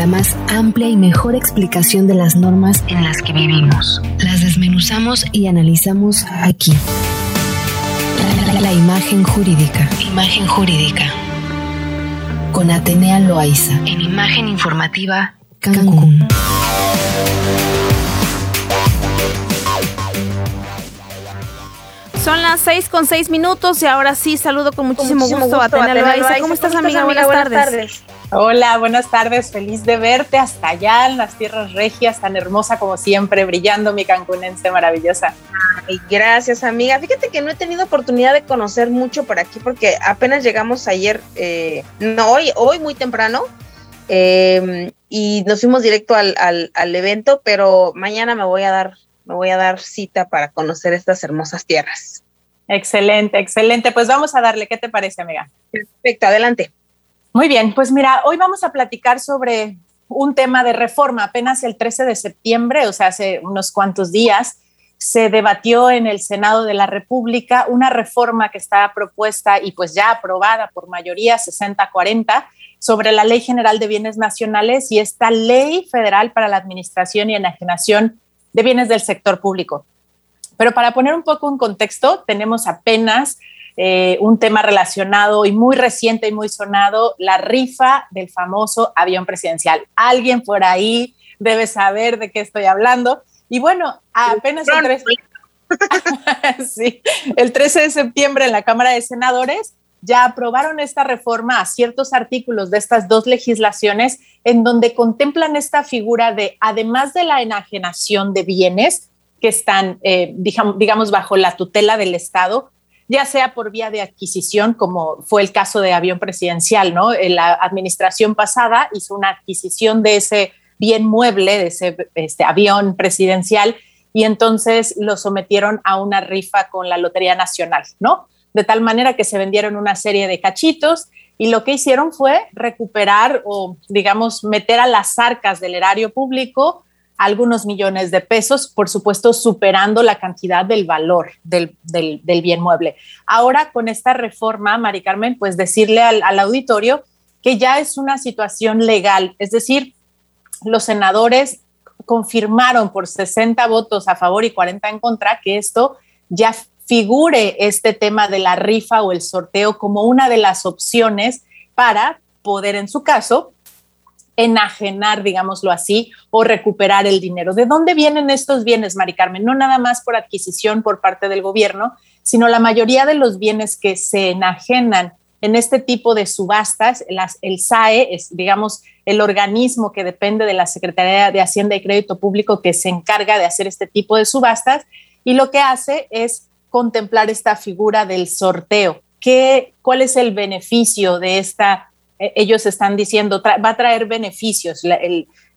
la más amplia y mejor explicación de las normas en las que vivimos. Las desmenuzamos y analizamos aquí. La, imagen jurídica. Imagen jurídica. Con Atenea Loaiza. En Imagen Informativa Cancún. Son las seis con seis minutos y ahora sí saludo con muchísimo, gusto, a Atenea Loaiza. ¿Cómo, estás, amiga? Buenas, tardes. Hola, buenas tardes. Feliz de verte hasta allá en las tierras regias, tan hermosa como siempre, brillando mi cancunense maravillosa. gracias, amiga. Fíjate que no he tenido oportunidad de conocer mucho por aquí porque apenas llegamos ayer, eh, no hoy, hoy muy temprano. Em, y nos fuimos directo al, al evento, pero mañana me voy a dar me voy a dar cita para conocer estas hermosas tierras. Excelente, excelente. Pues vamos a darle, ¿qué te parece, amiga? Perfecto, adelante. Muy bien, pues mira, hoy vamos a platicar sobre un tema de reforma. Apenas el 13 de septiembre, o sea, hace unos cuantos días, se debatió en el Senado de la República una reforma que está propuesta y pues ya aprobada por mayoría 60-40 sobre la Ley General de Bienes Nacionales y esta Ley Federal para la Administración y Enajenación de bienes del sector público. Pero para poner un poco en contexto, tenemos apenas eh, un tema relacionado y muy reciente y muy sonado, la rifa del famoso avión presidencial. Alguien por ahí debe saber de qué estoy hablando. Y bueno, apenas el 13, sí, el 13 de septiembre en la Cámara de Senadores ya aprobaron esta reforma a ciertos artículos de estas dos legislaciones en donde contemplan esta figura de, además de la enajenación de bienes que están, eh, digamos, bajo la tutela del Estado, ya sea por vía de adquisición, como fue el caso de avión presidencial, ¿no? La administración pasada hizo una adquisición de ese bien mueble, de ese este, avión presidencial, y entonces lo sometieron a una rifa con la Lotería Nacional, ¿no? de tal manera que se vendieron una serie de cachitos y lo que hicieron fue recuperar o, digamos, meter a las arcas del erario público algunos millones de pesos, por supuesto, superando la cantidad del valor del, bien mueble. Ahora, con esta reforma, Mari Carmen, pues decirle al, al auditorio que ya es una situación legal, es decir, los senadores confirmaron por 60 votos a favor y 40 en contra que esto ya figure este tema de la rifa o el sorteo como una de las opciones para poder, en su caso, enajenar, digámoslo así, o recuperar el dinero. ¿De dónde vienen estos bienes, Mari Carmen? No nada más por adquisición por parte del gobierno, sino la mayoría de los bienes que se enajenan en este tipo de subastas, el SAE es, digamos, el organismo que depende de la Secretaría de Hacienda y Crédito Público que se encarga de hacer este tipo de subastas, y lo que hace es contemplar esta figura del sorteo? ¿Qué, ¿Cuál es el beneficio de esta? E, ellos están diciendo, va a traer beneficios.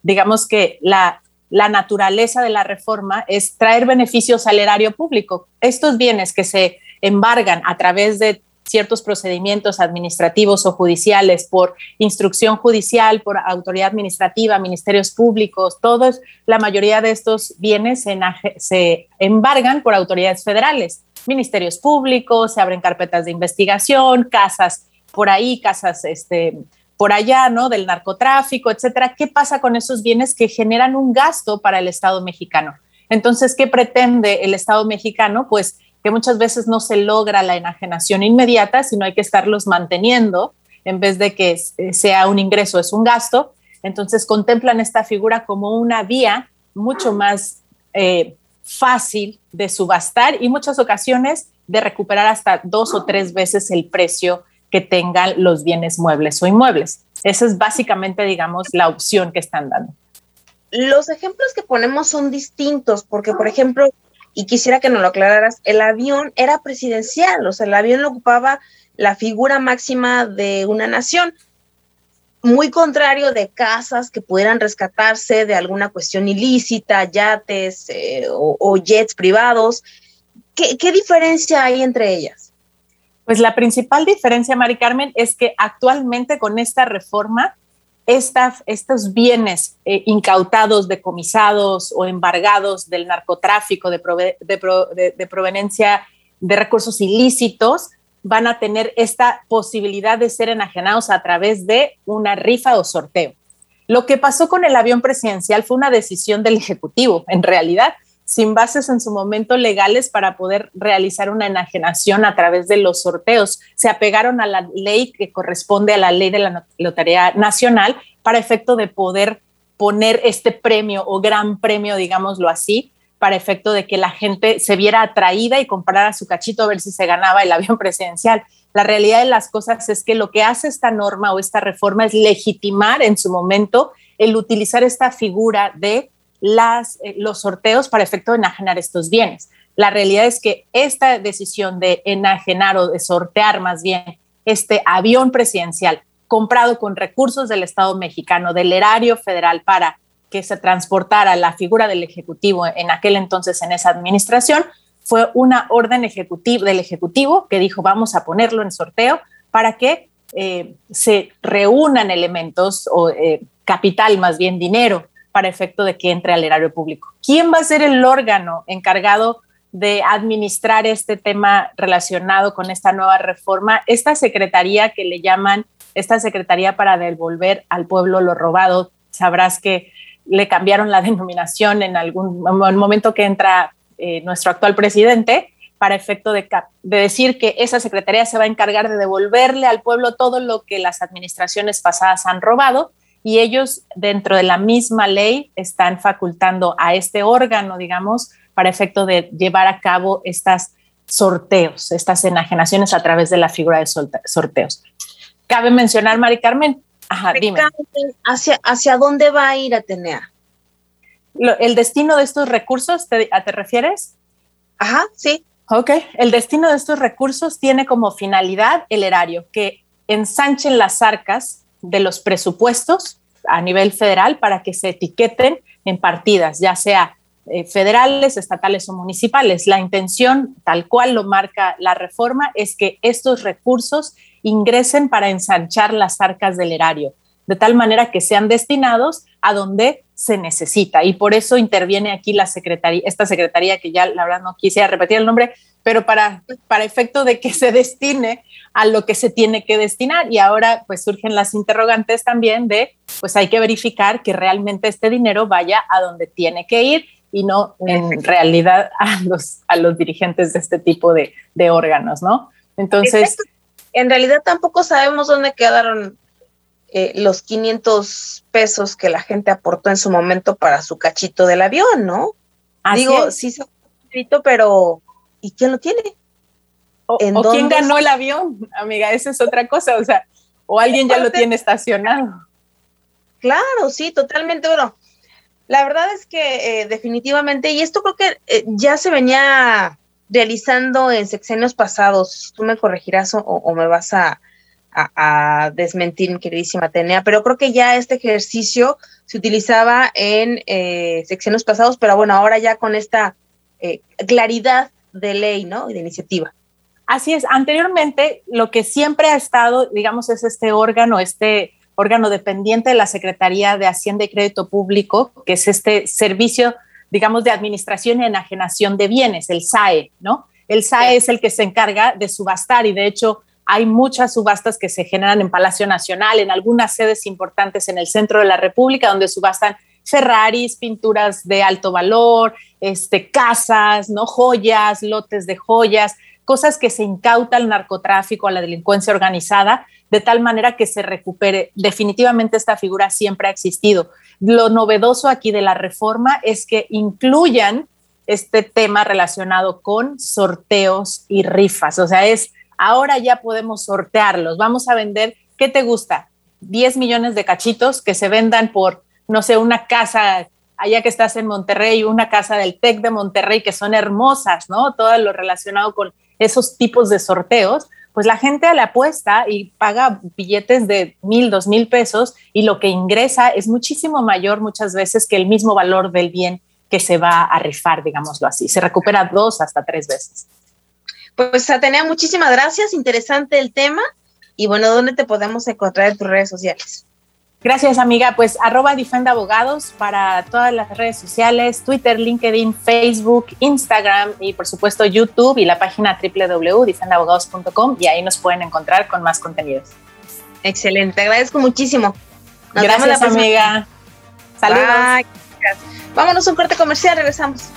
digamos que la, la naturaleza de la reforma es traer beneficios al erario público. Estos bienes que se embargan a través de ciertos procedimientos administrativos o judiciales por instrucción judicial, por autoridad administrativa, ministerios públicos, todos, la mayoría de estos bienes se, se embargan por autoridades federales, ministerios públicos, se abren carpetas de investigación, casas por ahí, casas este, por allá, ¿no? Del narcotráfico, etcétera. ¿Qué pasa con esos bienes que generan un gasto para el Estado mexicano? Entonces, ¿qué pretende el Estado mexicano? Pues que muchas veces no se logra la enajenación inmediata, sino hay que estarlos manteniendo en vez de que eh, sea un ingreso, es un gasto. Entonces contemplan esta figura como una vía mucho más eh, fácil de subastar y muchas ocasiones de recuperar hasta dos o tres veces el precio que tengan los bienes muebles o inmuebles. Esa es básicamente, digamos, la opción que están dando. Los ejemplos que ponemos son distintos porque, por ejemplo, y quisiera que nos lo aclararas, el avión era presidencial, o sea, el avión ocupaba la figura máxima de una nación, muy contrario de casas que pudieran rescatarse de alguna cuestión ilícita, yates eh, o, jets privados. ¿Qué, ¿Qué diferencia hay entre ellas? Pues la principal diferencia, Mari Carmen, es que actualmente con esta reforma estos bienes eh, incautados, decomisados o embargados del narcotráfico de, de, proveniencia de recursos ilícitos van a tener esta posibilidad de ser enajenados a través de una rifa o sorteo. Lo que pasó con el avión presidencial fue una decisión del Ejecutivo, en realidad, sin bases en su momento legales para poder realizar una enajenación a través de los sorteos. Se apegaron a la ley que corresponde a la ley de la Lotería Nacional para efecto de poder poner este premio o gran premio, digámoslo así, para efecto de que la gente se viera atraída y comprara su cachito a ver si se ganaba el avión presidencial. La realidad de las cosas es que lo que hace esta norma o esta reforma es legitimar en su momento el utilizar esta figura de las, eh, los sorteos para efecto de enajenar estos bienes. La realidad es que esta decisión de enajenar o de sortear más bien este avión presidencial comprado con recursos del Estado mexicano, del erario federal, para que se transportara la figura del Ejecutivo en aquel entonces en esa administración, fue una orden ejecutiva del Ejecutivo que dijo vamos a ponerlo en sorteo para que eh, se reúnan elementos o eh, capital, más bien dinero, para efecto de que entre al erario público. ¿Quién va a ser el órgano encargado de administrar este tema relacionado con esta nueva reforma? Esta secretaría que le llaman, esta secretaría para devolver al pueblo lo robado, sabrás que le cambiaron la denominación en algún momento que entra eh, nuestro actual presidente para efecto de, de, decir que esa secretaría se va a encargar de devolverle al pueblo todo lo que las administraciones pasadas han robado y ellos dentro de la misma ley están facultando a este órgano, digamos, para efecto de llevar a cabo estas sorteos, estas enajenaciones a través de la figura de sorteos. Cabe mencionar, Mari Carmen, ajá, dime. ¿Hacia, ¿Hacia dónde va a ir Atenea? ¿El destino de estos recursos te, te refieres? Ajá, sí. Ok, el destino de estos recursos tiene como finalidad el erario, que ensanchen las arcas de los presupuestos a nivel federal para que se etiqueten en partidas, ya sea eh, federales, estatales o municipales. La intención, tal cual lo marca la reforma, es que estos recursos ingresen para ensanchar las arcas del erario, de tal manera que sean destinados a donde se necesita. Y por eso interviene aquí la secretaría, esta secretaría que ya la verdad no quisiera repetir el nombre, pero para, para efecto de que se destine a lo que se tiene que destinar. Y ahora pues surgen las interrogantes también de, pues hay que verificar que realmente este dinero vaya a donde tiene que ir y no en realidad a los, a los dirigentes de este tipo de, de órganos, ¿no? Entonces... En realidad tampoco sabemos dónde quedaron eh, los 500 pesos que la gente aportó en su momento para su cachito del avión, ¿no? Digo, sí se pero ¿y quién lo tiene? O, quién ganó el avión, amiga, esa es otra cosa, o sea, o alguien ya lo tiene estacionado. Claro, sí, totalmente. Bueno, la verdad es que eh, definitivamente, y esto creo que eh, ya se venía realizando en sexenios pasados, tú me corregirás o, me vas a, desmentir, mi queridísima Tenea, pero creo que ya este ejercicio se utilizaba en eh, sexenios pasados, pero bueno, ahora ya con esta eh, claridad de ley, ¿no? Y de iniciativa. Así es, anteriormente lo que siempre ha estado, digamos, es este órgano, este órgano dependiente de la Secretaría de Hacienda y Crédito Público, que es este servicio, digamos, de administración y enajenación de bienes, el SAE, ¿no? El SAE es el que se encarga de subastar y de hecho hay muchas subastas que se generan en Palacio Nacional, en algunas sedes importantes en el centro de la República, donde subastan Ferraris, pinturas de alto valor, este, casas, ¿no? joyas, lotes de joyas, cosas que se incauta al narcotráfico, a la delincuencia organizada, de tal manera que se recupere. Definitivamente esta figura siempre ha existido. Lo novedoso aquí de la reforma es que incluyan este tema relacionado con sorteos y rifas. O sea, es ahora ya podemos sortearlos. Vamos a vender, ¿qué te gusta? 10 millones de cachitos que se vendan por no sé, una casa allá que estás en Monterrey, una casa del TEC de Monterrey, que son hermosas, ¿no? Todo lo relacionado con esos tipos de sorteos, pues la gente le apuesta y paga billetes de mil, dos mil pesos y lo que ingresa es muchísimo mayor muchas veces que el mismo valor del bien que se va a rifar, digámoslo así. Se recupera dos hasta tres veces. Pues Atenea, muchísimas gracias, interesante el tema. Y bueno, ¿dónde te podemos encontrar en tus redes sociales? Gracias, amiga. Pues arroba Defend Abogados para todas las redes sociales, Twitter, LinkedIn, Facebook, Instagram y por supuesto YouTube y la página www.defendabogados.com y ahí nos pueden encontrar con más contenidos. Excelente, agradezco muchísimo. Gracias, amiga. Saludos. Vámonos a un corte comercial, regresamos.